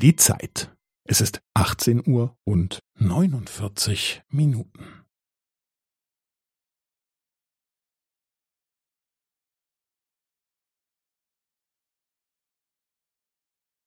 Die Zeit. Es ist 18 Uhr und 49 Minuten.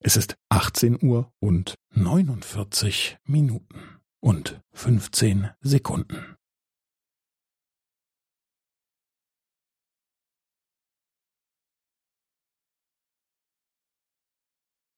Es ist 18 Uhr und 49 Minuten und 15 Sekunden.